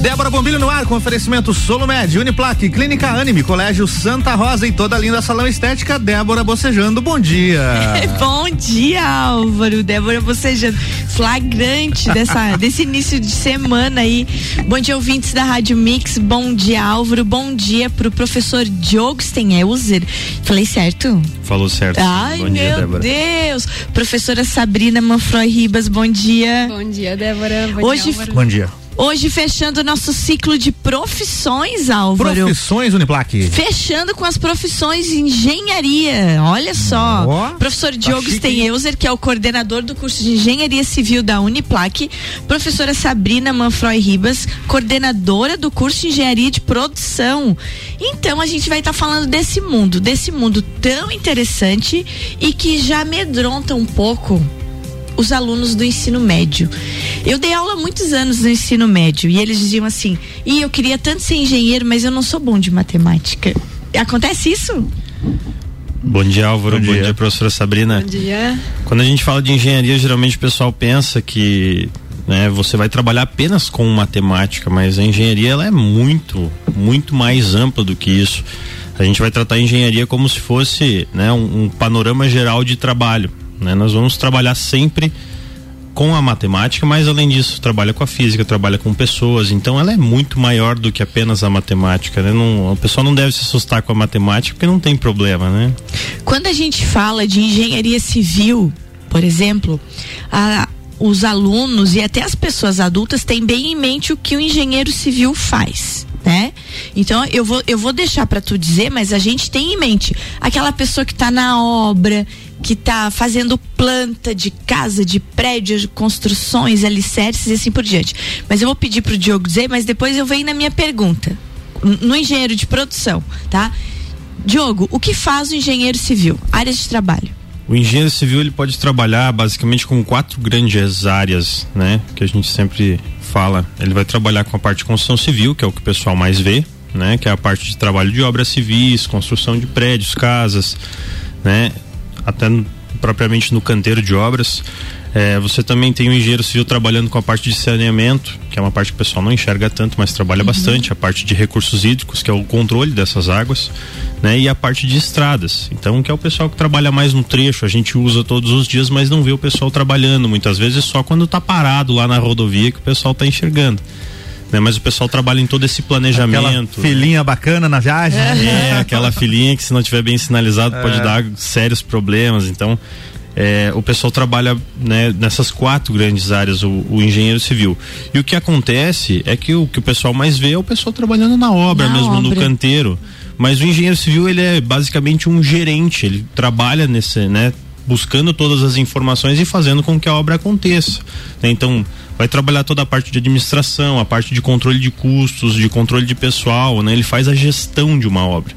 Débora Bombilho no ar com oferecimento Solomed, Uniplaque, Clínica Anime, Colégio Santa Rosa e toda a linda salão estética. Débora Bocejando, bom dia. bom dia, Álvaro. Débora Bocejando. Flagrante dessa, desse início de semana aí. Bom dia, ouvintes da Rádio Mix. Bom dia, Álvaro. Bom dia pro professor Diogo Stenhauser. Falei certo? Falou certo. Ai, bom meu dia, Débora. Deus. Professora Sabrina Manfroy Ribas, bom dia. Bom dia, Débora. Bom Hoje, dia, Álvaro. Bom dia. Hoje fechando o nosso ciclo de profissões, Álvaro. Profissões Uniplaque. Fechando com as profissões de engenharia. Olha só. Ó, Professor tá Diogo Stenhauser, que é o coordenador do curso de Engenharia Civil da Uniplac. Professora Sabrina Manfroy Ribas, coordenadora do curso de Engenharia de Produção. Então a gente vai estar falando desse mundo, desse mundo tão interessante e que já amedronta um pouco os alunos do ensino médio. Eu dei aula há muitos anos no ensino médio e eles diziam assim: "E eu queria tanto ser engenheiro, mas eu não sou bom de matemática". Acontece isso? Bom dia, Álvaro. Bom Bom dia. dia, professora Sabrina. Bom dia. Quando a gente fala de engenharia, geralmente o pessoal pensa que né, você vai trabalhar apenas com matemática, mas a engenharia ela é muito, muito mais ampla do que isso. A gente vai tratar a engenharia como se fosse né, um, um panorama geral de trabalho. Né? Nós vamos trabalhar sempre com a matemática, mas além disso, trabalha com a física, trabalha com pessoas, então ela é muito maior do que apenas a matemática, né? Não, o pessoal não deve se assustar com a matemática porque não tem problema, né? Quando a gente fala de engenharia civil, por exemplo, a- os alunos e até as pessoas adultas têm bem em mente o que o engenheiro civil faz. Né? Então eu vou, eu vou deixar para tu dizer, mas a gente tem em mente aquela pessoa que está na obra, que está fazendo planta de casa, de prédios, de construções, alicerces e assim por diante. Mas eu vou pedir pro Diogo dizer, mas depois eu venho na minha pergunta. No engenheiro de produção, tá? Diogo, o que faz o engenheiro civil? Áreas de trabalho. O engenheiro civil ele pode trabalhar basicamente com quatro grandes áreas, né? Que a gente sempre fala. Ele vai trabalhar com a parte de construção civil, que é o que o pessoal mais vê, né? Que é a parte de trabalho de obras civis, construção de prédios, casas, né? Até no- propriamente no canteiro de obras. É, você também tem o engenheiro civil trabalhando com a parte de saneamento, que é uma parte que o pessoal não enxerga tanto, mas trabalha bastante. A parte de recursos hídricos, que é o controle dessas águas, né? E a parte de estradas. Então, que é o pessoal que trabalha mais no trecho. A gente usa todos os dias, mas não vê o pessoal trabalhando. Muitas vezes só quando tá parado lá na rodovia que o pessoal tá enxergando. Né? Mas o pessoal trabalha em todo esse Aquela planejamento. filhinha bacana na viagem. É, aquela filhinha que se não tiver bem sinalizado pode dar sérios problemas. Então, é, o pessoal trabalha né, nessas quatro grandes áreas, o, o engenheiro civil. E o que acontece é que o que o pessoal mais vê é o pessoal trabalhando na obra, Na mesmo no obra. canteiro. Mas o engenheiro civil, ele é basicamente um gerente, ele trabalha nesse, né, buscando todas as informações e fazendo com que a obra aconteça. né? Então, vai trabalhar toda a parte de administração, a parte de controle de custos, de controle de pessoal, né? Ele faz a gestão de uma obra.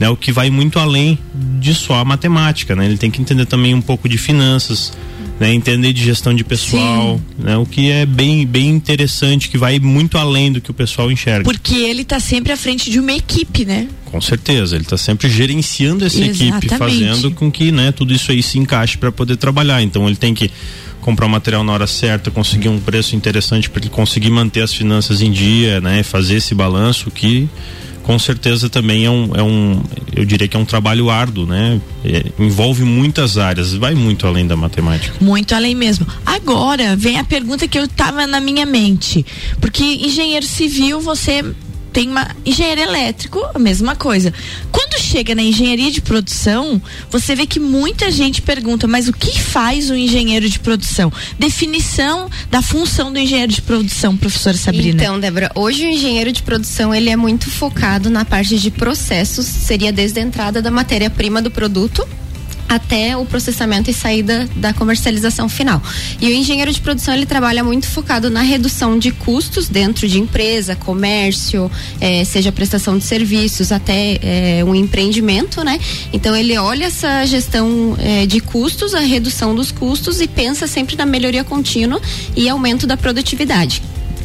Né, o que vai muito além de só a matemática, né? Ele tem que entender também um pouco de finanças, né? Entender de gestão de pessoal, né? O que é bem, bem interessante, que vai muito além do que o pessoal enxerga. Porque ele tá sempre à frente de uma equipe, né? Com certeza, ele está sempre gerenciando essa equipe, Exatamente. fazendo com que, né, tudo isso aí se encaixe para poder trabalhar. Então ele tem que comprar o material na hora certa, conseguir um preço interessante para ele conseguir manter as finanças em dia, né, fazer esse balanço que com certeza também é um, é um eu diria que é um trabalho árduo, né? É, envolve muitas áreas, vai muito além da matemática. Muito além mesmo. Agora vem a pergunta que eu tava na minha mente. Porque engenheiro civil, você tem uma. Engenheiro elétrico, a mesma coisa. Chega na engenharia de produção, você vê que muita gente pergunta, mas o que faz o engenheiro de produção? Definição da função do engenheiro de produção, professora Sabrina. Então, Débora, hoje o engenheiro de produção ele é muito focado na parte de processos, seria desde a entrada da matéria-prima do produto até o processamento e saída da comercialização final. E o engenheiro de produção ele trabalha muito focado na redução de custos dentro de empresa, comércio, eh, seja prestação de serviços, até eh, um empreendimento, né? Então ele olha essa gestão eh, de custos, a redução dos custos e pensa sempre na melhoria contínua e aumento da produtividade.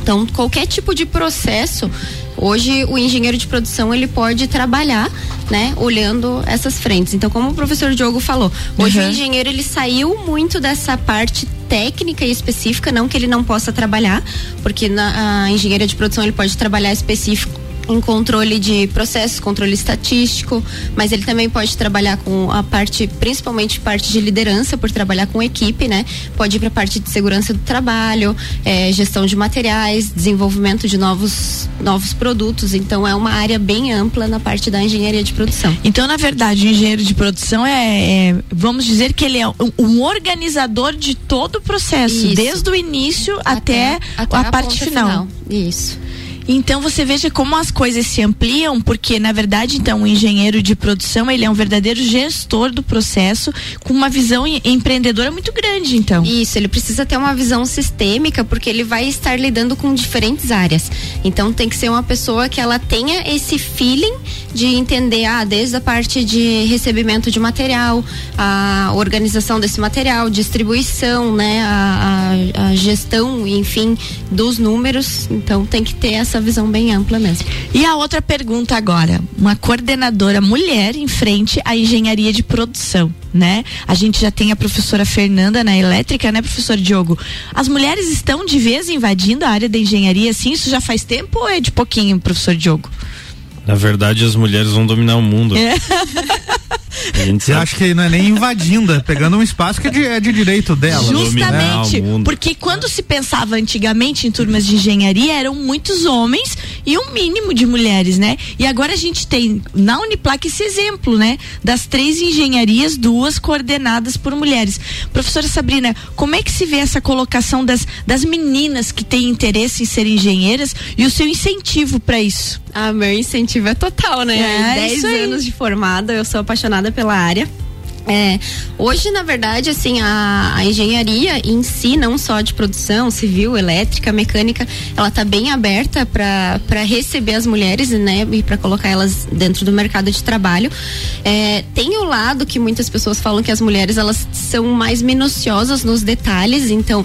Então, qualquer tipo de processo, hoje o engenheiro de produção ele pode trabalhar, né, olhando essas frentes. Então, como o professor Diogo falou, hoje Uhum. o engenheiro ele saiu muito dessa parte técnica e específica, não que ele não possa trabalhar, porque na a engenharia de produção ele pode trabalhar específico em controle de processos, controle estatístico, mas ele também pode trabalhar com a parte, principalmente parte de liderança, por trabalhar com equipe, né? Pode ir para a parte de segurança do trabalho, é, gestão de materiais, desenvolvimento de novos, novos produtos. Então é uma área bem ampla na parte da engenharia de produção. Então, na verdade, o engenheiro de produção é, é vamos dizer que ele é um, um organizador de todo o processo, Isso. desde o início até, até, até a, a, parte final. final. Isso. Então você veja como as coisas se ampliam, porque na verdade então o engenheiro de produção ele é um verdadeiro gestor do processo com uma visão empreendedora muito grande, então. Isso, ele precisa ter uma visão sistêmica porque ele vai estar lidando com diferentes áreas. Então tem que ser uma pessoa que ela tenha esse feeling de entender ah, desde a parte de recebimento de material, a organização desse material, distribuição, né, a, a, a gestão, enfim, dos números. Então tem que ter essa essa visão bem ampla mesmo. E a outra pergunta agora, uma coordenadora mulher em frente à engenharia de produção, né? A gente já tem a professora Fernanda na elétrica, né, professor Diogo? As mulheres estão de vez invadindo a área da engenharia, assim, isso já faz tempo ou é de pouquinho, professor Diogo? Na verdade, as mulheres vão dominar o mundo. É. Você acha que não é nem invadindo, é pegando um espaço que é de, é de direito dela. Justamente, porque quando se pensava antigamente em turmas de engenharia, eram muitos homens e um mínimo de mulheres, né? E agora a gente tem na Uniplac esse exemplo, né? Das três engenharias, duas coordenadas por mulheres. Professora Sabrina, como é que se vê essa colocação das, das meninas que têm interesse em ser engenheiras e o seu incentivo para isso? Ah, meu incentivo é total, né? É, 10 anos de formada, eu sou apaixonada pela área. É, hoje, na verdade, assim, a, a, engenharia em si, não só de produção, civil, elétrica, mecânica, ela está bem aberta para receber as mulheres, né, e para colocar elas dentro do mercado de trabalho. É, tem o lado que muitas pessoas falam que as mulheres elas são mais minuciosas nos detalhes, então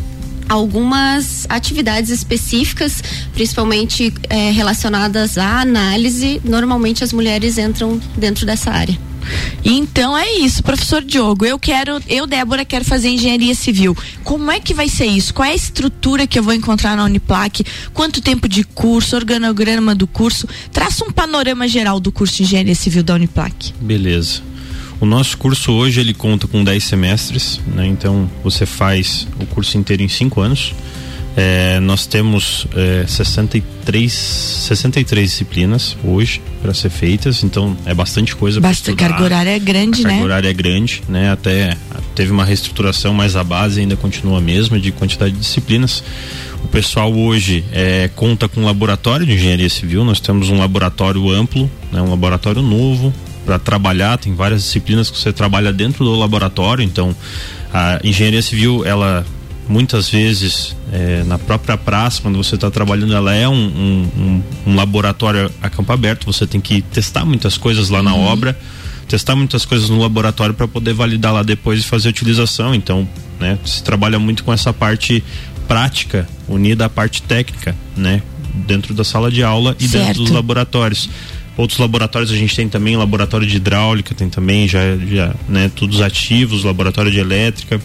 algumas atividades específicas, principalmente é, relacionadas à análise, normalmente as mulheres entram dentro dessa área. Então é isso, professor Diogo. Eu quero, eu, Débora, quero fazer engenharia civil. Como é que vai ser isso? Qual é a estrutura que eu vou encontrar na Uniplac? Quanto tempo de curso, organograma do curso? Traça um panorama geral do curso de engenharia civil da Uniplac. Beleza. O nosso curso hoje ele conta com 10 semestres, né? então você faz o curso inteiro em 5 anos. É, nós temos é, 63, 63 disciplinas hoje para ser feitas, então é bastante coisa para estudar. carga horária é grande, a né? Carga horária é grande, né? Até teve uma reestruturação, mas a base ainda continua a mesma de quantidade de disciplinas. O pessoal hoje é, conta com um laboratório de engenharia civil. Nós temos um laboratório amplo, né? um laboratório novo, para trabalhar, tem várias disciplinas que você trabalha dentro do laboratório, então a engenharia civil, ela muitas vezes é, na própria praça, quando você está trabalhando, ela é um, um, um, laboratório a campo aberto, você tem que testar muitas coisas lá uhum. na obra, testar muitas coisas no laboratório para poder validar lá depois e fazer a utilização, então né, se trabalha muito com essa parte prática unida à parte técnica, né, dentro da sala de aula e certo. dentro dos laboratórios. Outros laboratórios a gente tem também laboratório de hidráulica, tem também já, já né, todos ativos, laboratório de elétrica.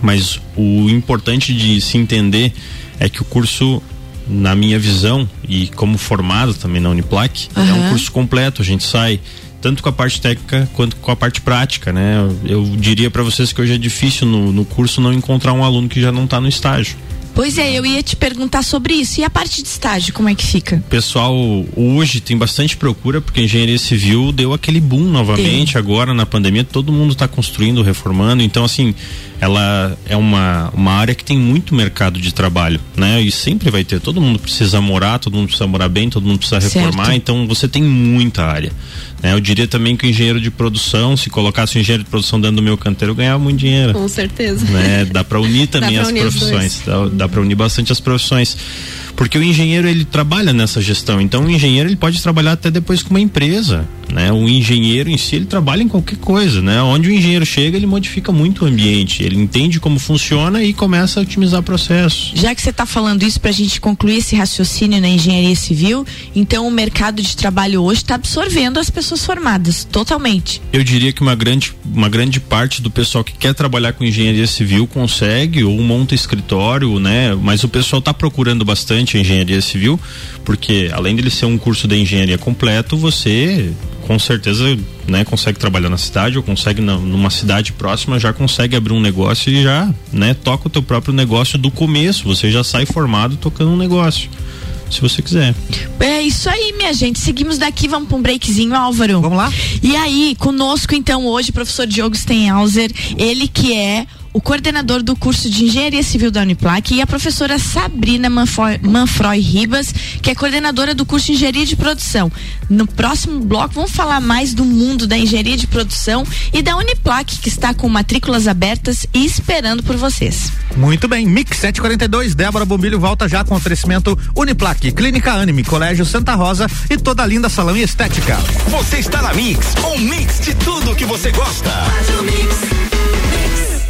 Mas o importante de se entender é que o curso, na minha visão, e como formado também na Uniplac, uhum. é um curso completo. A gente sai tanto com a parte técnica quanto com a parte prática, né? Eu, diria para vocês que hoje é difícil no, no curso não encontrar um aluno que já não está no estágio. Pois é, eu ia te perguntar sobre isso. E a parte de estágio, como é que fica? Pessoal, hoje tem bastante procura, porque a engenharia civil deu aquele boom novamente, tem. agora na pandemia, todo mundo está construindo, reformando. Então, assim, ela é uma, uma área que tem muito mercado de trabalho, né? E sempre vai ter. Todo mundo precisa morar, todo mundo precisa morar bem, todo mundo precisa reformar. Certo. Então, você tem muita área. Né? Eu diria também que o engenheiro de produção, se colocasse o engenheiro de produção dentro do meu canteiro, eu ganhava muito dinheiro. Com certeza. Né? Dá para unir também as unir profissões. Dá, dá para unir bastante as profissões. Porque o engenheiro ele trabalha nessa gestão, então o engenheiro ele pode trabalhar até depois com uma empresa, né? O engenheiro em si ele trabalha em qualquer coisa, né? Onde o engenheiro chega ele modifica muito o ambiente, ele entende como funciona e começa a otimizar processos. Já que você está falando isso para a gente concluir esse raciocínio na engenharia civil, então o mercado de trabalho hoje está absorvendo as pessoas formadas totalmente. Eu diria que uma grande uma grande parte do pessoal que quer trabalhar com engenharia civil consegue ou monta escritório, né? Mas o pessoal está procurando bastante a engenharia civil, porque além de ele ser um curso de engenharia completo, você com certeza né, consegue trabalhar na cidade ou consegue na, numa cidade próxima já consegue abrir um negócio e já né, toca o teu próprio negócio do começo você já sai formado tocando um negócio se você quiser. É isso aí, minha gente. Seguimos daqui, vamos para um breakzinho, Álvaro. Vamos lá? E aí, conosco então hoje, professor Diogo Stenhauser, ele que é o coordenador do curso de Engenharia Civil da Uniplac e a professora Sabrina Manfroy, Manfroy Ribas, que é coordenadora do curso de Engenharia de Produção. No próximo bloco vamos falar mais do mundo da engenharia de produção e da Uniplac, que está com matrículas abertas e esperando por vocês. Muito bem, Mix 742, Débora Bombilho volta já com oferecimento Uniplac, Clínica Anime, Colégio Santa Rosa e toda linda salão e estética. Você está na Mix, um mix de tudo que você gosta.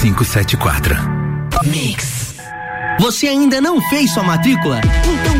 574. Mix. Você ainda não fez sua matrícula? Então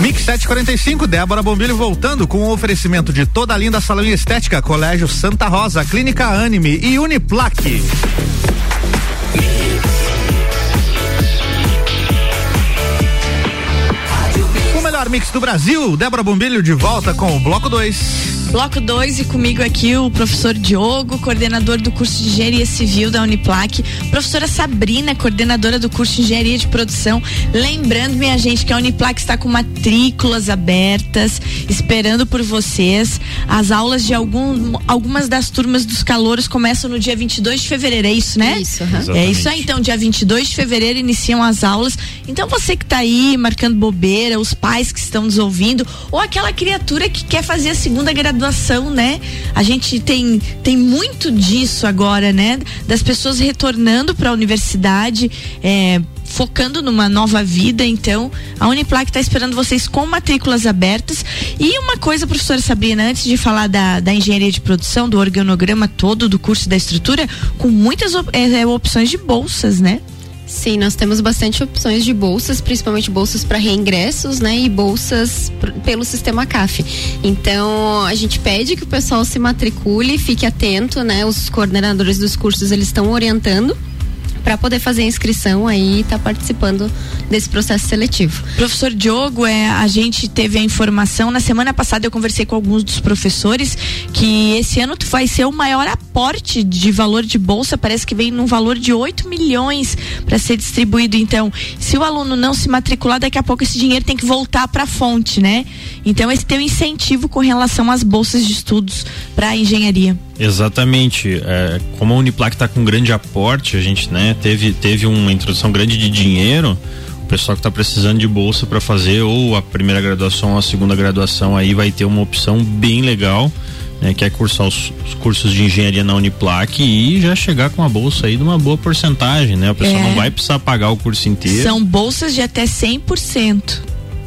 Mix 745, Débora Bombilho voltando com o oferecimento de toda a linda salão estética, Colégio Santa Rosa, Clínica Anime e Uniplaque. O melhor mix do Brasil, Débora Bombilho de volta com o bloco 2. Bloco 2 e comigo aqui o professor Diogo, coordenador do curso de Engenharia Civil da Uniplac, professora Sabrina, coordenadora do curso de Engenharia de Produção. Lembrando, minha gente, que a Uniplac está com matrículas abertas, esperando por vocês. As aulas de algum, algumas das turmas dos calouros começam no dia 22 de fevereiro, é isso, né? Isso, uhum. É isso aí, então, dia 22 de fevereiro iniciam as aulas. Então, você que está aí marcando bobeira, os pais que estão nos ouvindo, ou aquela criatura que quer fazer a segunda graduação graduação, né? A gente tem, tem muito disso agora, né? Das pessoas retornando para a universidade, é, focando numa nova vida, então a Uniplac está esperando vocês com matrículas abertas. E uma coisa, professora Sabrina, antes de falar da, da engenharia de produção, do organograma todo do curso da estrutura, com muitas op é, opções de bolsas, né? Sim, nós temos bastante opções de bolsas, principalmente bolsas para reingressos, né, e bolsas pelo sistema CAF. Então, a gente pede que o pessoal se matricule, fique atento, né? Os coordenadores dos cursos eles estão orientando para poder fazer a inscrição aí e estar participando desse processo seletivo. Professor Diogo, é, a gente teve a informação, na semana passada eu conversei com alguns dos professores que esse ano vai ser o maior aporte de valor de bolsa, parece que vem num valor de 8 milhões para ser distribuído. Então, se o aluno não se matricular, daqui a pouco esse dinheiro tem que voltar para a fonte, né? Então, esse tem um incentivo com relação às bolsas de estudos para engenharia. Exatamente. É, como a Uniplac está com grande aporte, a gente né, teve, teve uma introdução grande de dinheiro. O pessoal que está precisando de bolsa para fazer ou a primeira graduação ou a segunda graduação aí vai ter uma opção bem legal. Né, que é cursar os, os, cursos de engenharia na Uniplac e já chegar com a bolsa aí de uma boa porcentagem, né? A pessoa É. não vai precisar pagar o curso inteiro. São bolsas de até 100%.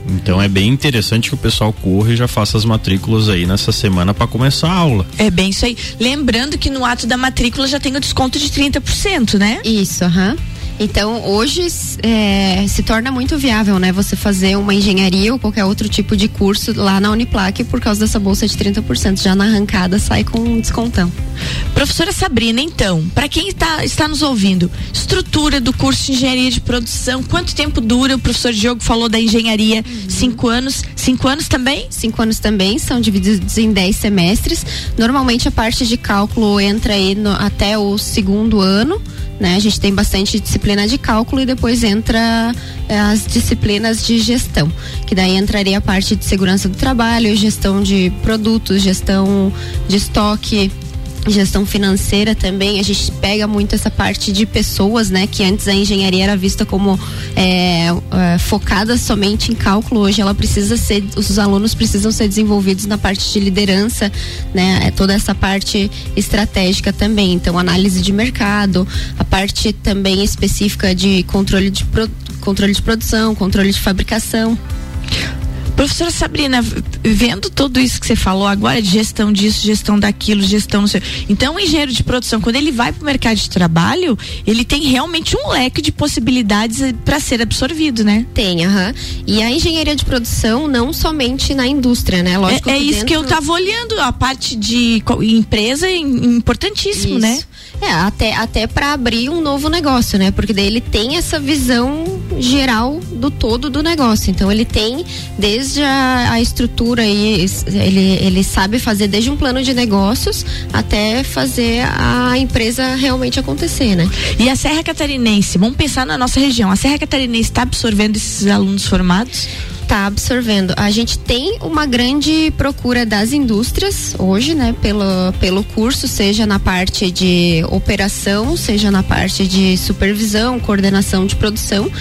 Então é bem interessante que o pessoal corra e já faça as matrículas aí nessa semana para começar a aula. É bem isso aí. Lembrando que no ato da matrícula já tem o desconto de 30%, né? Isso, aham. Então, hoje é, se torna muito viável, né? Você fazer uma engenharia ou qualquer outro tipo de curso lá na Uniplac por causa dessa bolsa de 30%. Já na arrancada sai com um descontão. Professora Sabrina, então, para quem está, está nos ouvindo, estrutura do curso de engenharia de produção, quanto tempo dura? O professor Diogo falou da engenharia, cinco anos. Cinco anos também? Cinco anos também, são divididos em 10 semestres. Normalmente a parte de cálculo entra aí no- até o segundo ano. Né? A gente tem bastante disciplina de cálculo e depois entra eh, as disciplinas de gestão, que daí entraria a parte de segurança do trabalho, gestão de produtos, gestão de estoque, gestão financeira também a gente pega muito essa parte de pessoas né que antes a engenharia era vista como é, é, focada somente em cálculo hoje ela precisa ser os alunos precisam ser desenvolvidos na parte de liderança né é toda essa parte estratégica também. Então análise de mercado a parte também específica de controle de pro- controle de produção controle de fabricação Professora Sabrina, vendo tudo isso que você falou agora, de gestão disso, gestão daquilo, gestão não sei. Então, o engenheiro de produção, quando ele vai para o mercado de trabalho, ele tem realmente um leque de possibilidades para ser absorvido, né? Tem, aham. E a engenharia de produção, não somente na indústria, né? Lógico é é que isso que eu dentro- tava olhando, a parte de empresa é im- importantíssimo, né? É, até, até para abrir um novo negócio, né? Porque daí ele tem essa visão geral do todo do negócio. Então ele tem desde a, a estrutura es- ele, ele sabe fazer desde um plano de negócios até fazer a empresa realmente acontecer, né? E a Serra Catarinense, vamos pensar na nossa região, a Serra Catarinense está absorvendo esses alunos formados? Tá absorvendo. A gente tem uma grande procura das indústrias hoje, né? Pelo, pelo curso, seja na parte de operação, seja na parte de supervisão, coordenação de produção.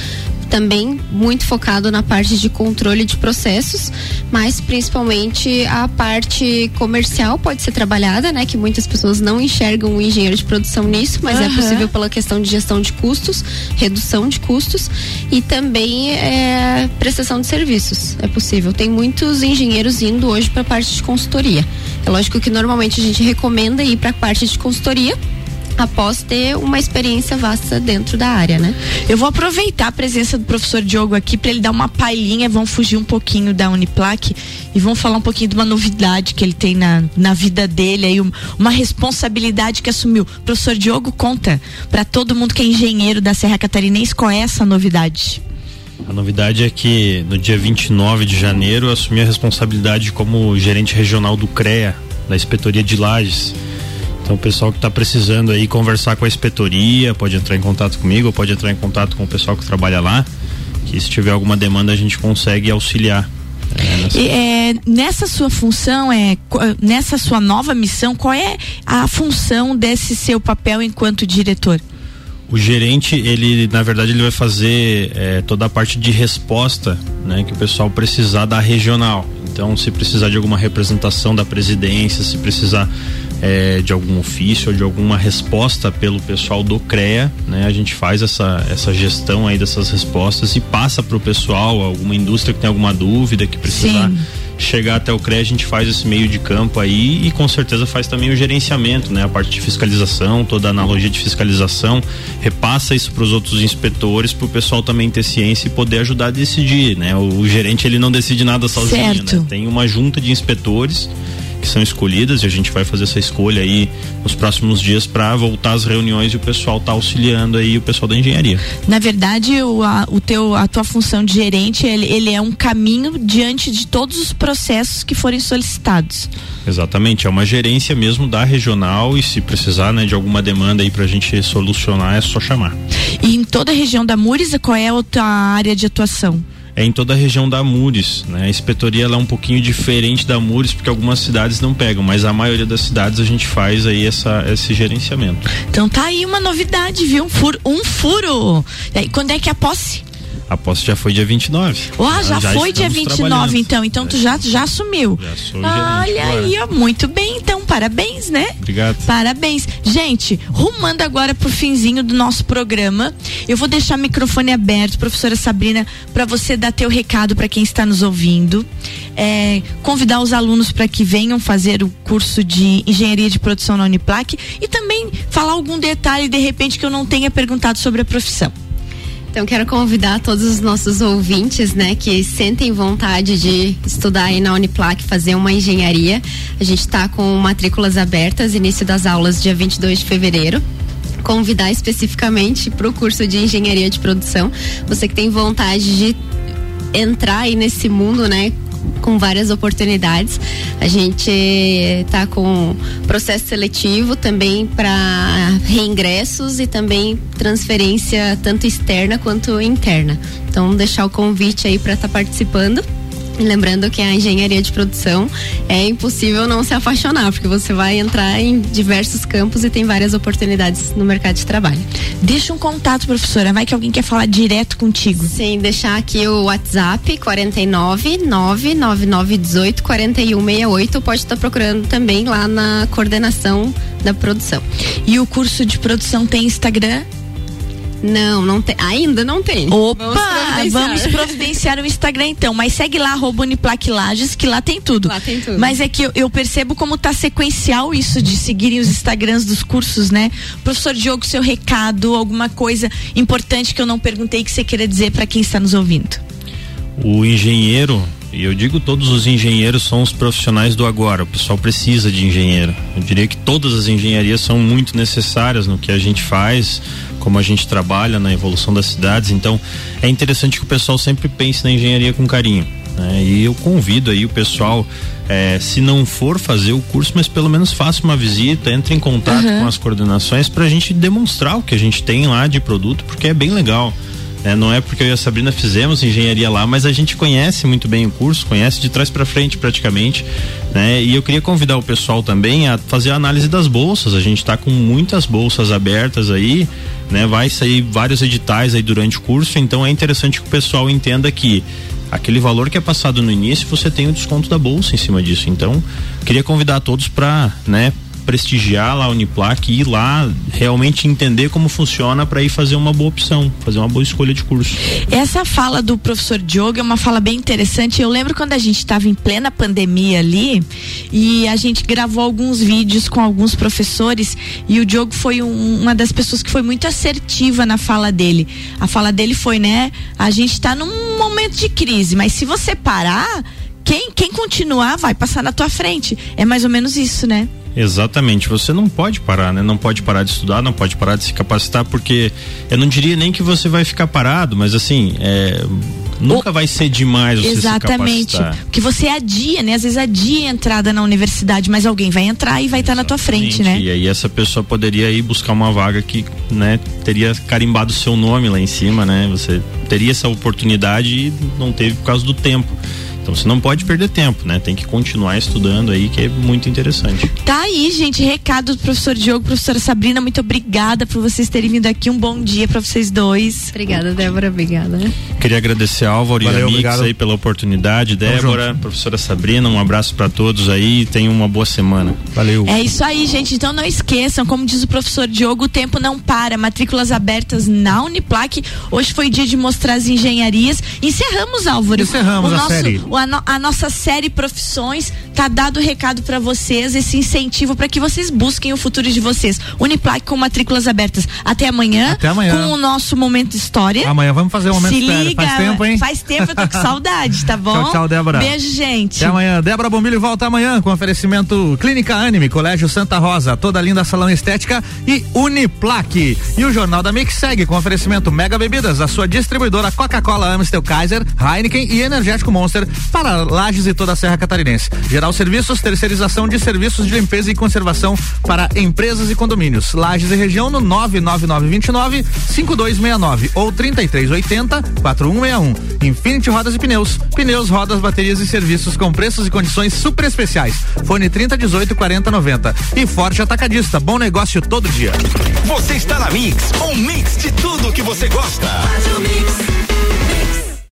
Também muito focado na parte de controle de processos, mas principalmente a parte comercial pode ser trabalhada, né? Que muitas pessoas não enxergam o engenheiro de produção nisso, mas é Aham. possível pela questão de gestão de custos, redução de custos e também é, prestação de serviços. É possível. Tem muitos engenheiros indo hoje para a parte de consultoria. É lógico que normalmente a gente recomenda ir para a parte de consultoria após ter uma experiência vasta dentro da área, né? Eu vou aproveitar a presença do professor Diogo aqui para ele dar uma palhinha, vamos fugir um pouquinho da Uniplac e vamos falar um pouquinho de uma novidade que ele tem na, na vida dele, aí um- uma responsabilidade que assumiu. Professor Diogo, conta para todo mundo que é engenheiro da Serra Catarinense qual é essa novidade. A novidade é que no dia 29 de janeiro eu assumi a responsabilidade como gerente regional do CREA, da Inspetoria de Lages. Então o pessoal que está precisando aí conversar com a inspetoria, pode entrar em contato comigo, pode entrar em contato com o pessoal que trabalha lá, que se tiver alguma demanda a gente consegue auxiliar. É, nessa- E, é, nessa sua função, é, qu- nessa sua nova missão, qual é a função desse seu papel enquanto diretor? O gerente, ele, na verdade, ele vai fazer eh, toda a parte de resposta, né, que o pessoal precisar da regional. Então, se precisar de alguma representação da presidência, se precisar eh, de algum ofício ou de alguma resposta pelo pessoal do CREA, né, a gente faz essa, essa gestão aí dessas respostas e passa para o pessoal, alguma indústria que tem alguma dúvida que precisar Sim. chegar até o CREA, a gente faz esse meio de campo aí e com certeza faz também o gerenciamento, né? A parte de fiscalização, toda a analogia de fiscalização, repassa isso para os outros inspetores, para o pessoal também ter ciência e poder ajudar a decidir, né? O, o gerente ele não decide nada sozinho, né? Tem uma junta de inspetores que são escolhidas e a gente vai fazer essa escolha aí nos próximos dias para voltar às reuniões e o pessoal tá auxiliando aí o pessoal da engenharia. Na verdade, o, a, o teu, a tua função de gerente, ele, ele é um caminho diante de todos os processos que forem solicitados. Exatamente, é uma gerência mesmo da regional e se precisar né, de alguma demanda aí pra gente solucionar é só chamar. E em toda a região da Mures, qual é a tua área de atuação? É em toda a região da Mures, né? A inspetoria é um pouquinho diferente da Mures porque algumas cidades não pegam, mas a maioria das cidades a gente faz aí essa, esse gerenciamento. Então tá aí uma novidade, viu? Um furo. Um furo. E aí, quando é que é a posse? A posse já foi dia 29. Ah, já, Já foi dia estamos 29, trabalhando. então. Então tu já, já assumiu. Já sou Olha aí, ó, muito bem, então. Parabéns, né? Obrigado. Parabéns. Gente, rumando agora pro finzinho do nosso programa, eu vou deixar o microfone aberto, professora Sabrina, para você dar teu recado para quem está nos ouvindo. É, convidar os alunos para que venham fazer o curso de engenharia de produção na Uniplac e também falar algum detalhe, de repente, que eu não tenha perguntado sobre a profissão. Então quero convidar todos os nossos ouvintes, né, que sentem vontade de estudar aí na Uniplac, fazer uma engenharia. A gente está com matrículas abertas, início das aulas dia 22 de fevereiro. Convidar especificamente para o curso de engenharia de produção. Você que tem vontade de entrar aí nesse mundo, né? Com várias oportunidades. A gente tá com processo seletivo também para reingressos e também transferência tanto externa quanto interna. Então, deixar o convite aí para estar participando. E lembrando que a engenharia de produção é impossível não se apaixonar, porque você vai entrar em diversos campos e tem várias oportunidades no mercado de trabalho. Deixa um contato, professora. Vai que alguém quer falar direto contigo. Sim, deixar aqui o WhatsApp 49 99918 4168. Pode estar procurando também lá na coordenação da produção. E o curso de produção tem Instagram? Não, não tem. Ainda não tem. Opa, Vamos providenciar. vamos providenciar o Instagram então, mas segue lá arroba Uniplac Lages, que lá tem tudo. Lá tem tudo. Mas é que eu, eu percebo como tá sequencial isso de seguirem os Instagrams dos cursos, né? Professor Diogo, seu recado, alguma coisa importante que eu não perguntei que você queira dizer para quem está nos ouvindo. O engenheiro, e eu digo todos os engenheiros são os profissionais do agora. O pessoal precisa de engenheiro. Eu diria que todas as engenharias são muito necessárias no que a gente faz, como a gente trabalha na evolução das cidades. Então, é interessante que o pessoal sempre pense na engenharia com carinho. né? E eu convido aí o pessoal, eh, se não for fazer o curso, mas pelo menos faça uma visita, entre em contato com as coordenações para a gente demonstrar o que a gente tem lá de produto, porque é bem legal. Né? Não é porque eu e a Sabrina fizemos engenharia lá, mas a gente conhece muito bem o curso, conhece de trás para frente praticamente, né? E eu queria convidar o pessoal também a fazer a análise das bolsas. A gente está com muitas bolsas abertas aí, né? Vai sair vários editais aí durante o curso, então é interessante que o pessoal entenda que aquele valor que é passado no início, você tem o desconto da bolsa em cima disso. Então, queria convidar todos para, né, prestigiar lá a Uniplac e ir lá realmente entender como funciona para ir fazer uma boa opção, fazer uma boa escolha de curso. Essa fala do professor Diogo é uma fala bem interessante. Eu lembro quando a gente estava em plena pandemia ali e a gente gravou alguns vídeos com alguns professores e o Diogo foi um- uma das pessoas que foi muito assertiva na fala dele. A fala dele foi, né? A gente está num momento de crise, mas se você parar, quem, quem continuar vai passar na tua frente. É mais ou menos isso, né? Exatamente, você não pode parar, né? Não pode parar de estudar, não pode parar de se capacitar, porque eu não diria nem que você vai ficar parado, mas assim, é, nunca vai ser demais você Exatamente. se capacitar. Porque você adia, né? Às vezes adia a entrada na universidade, mas alguém vai entrar e vai estar na tua frente, né? E aí essa pessoa poderia ir buscar uma vaga que, né, teria carimbado o seu nome lá em cima, né? Você teria essa oportunidade e não teve por causa do tempo. Então você não pode perder tempo, né? Tem que continuar estudando aí, que é muito interessante. Tá aí, gente, recado do professor Diogo, professora Sabrina, muito obrigada por vocês terem vindo aqui. Um bom dia pra vocês dois. Obrigada, Débora, obrigada. Queria agradecer a Álvaro Valeu, e a Mix obrigado. aí pela oportunidade. Débora, professora Sabrina, um abraço para todos aí e tenham uma boa semana. Valeu. É isso aí, gente. Então não esqueçam, como diz o professor Diogo, o tempo não para. Matrículas abertas na Uniplac. Hoje foi dia de mostrar as engenharias. Encerramos, Álvaro. Encerramos o a nosso, série. O- A, no- a nossa série Profissões tá dado o recado para vocês, esse incentivo para que vocês busquem o futuro de vocês. Uniplac com matrículas abertas. Até amanhã. Até amanhã. Com o nosso momento história. Amanhã vamos fazer um momento Se história. liga, Faz tempo, hein? Faz tempo, eu tô com saudade, tá bom? Tchau, tchau, Débora. Beijo, gente. Até amanhã. Débora Bombilho volta amanhã com oferecimento Clínica Anime, Colégio Santa Rosa, toda linda salão estética e Uniplaque. E o Jornal da Mix segue com oferecimento Mega Bebidas, a sua distribuidora Coca-Cola, Amstel Kaiser, Heineken e Energético Monster para Lages e toda a Serra Catarinense. Geral Serviços, terceirização de serviços de limpeza e conservação para empresas e condomínios. Lages e região no 99929 5269 ou 3380 4161. Infinity Rodas e Pneus. Pneus, rodas, baterias e serviços com preços e condições super especiais. Fone 3018 4090. E Forte Atacadista. Bom negócio todo dia. Você está na Mix, um mix de tudo que você gosta. Faz o mix, mix.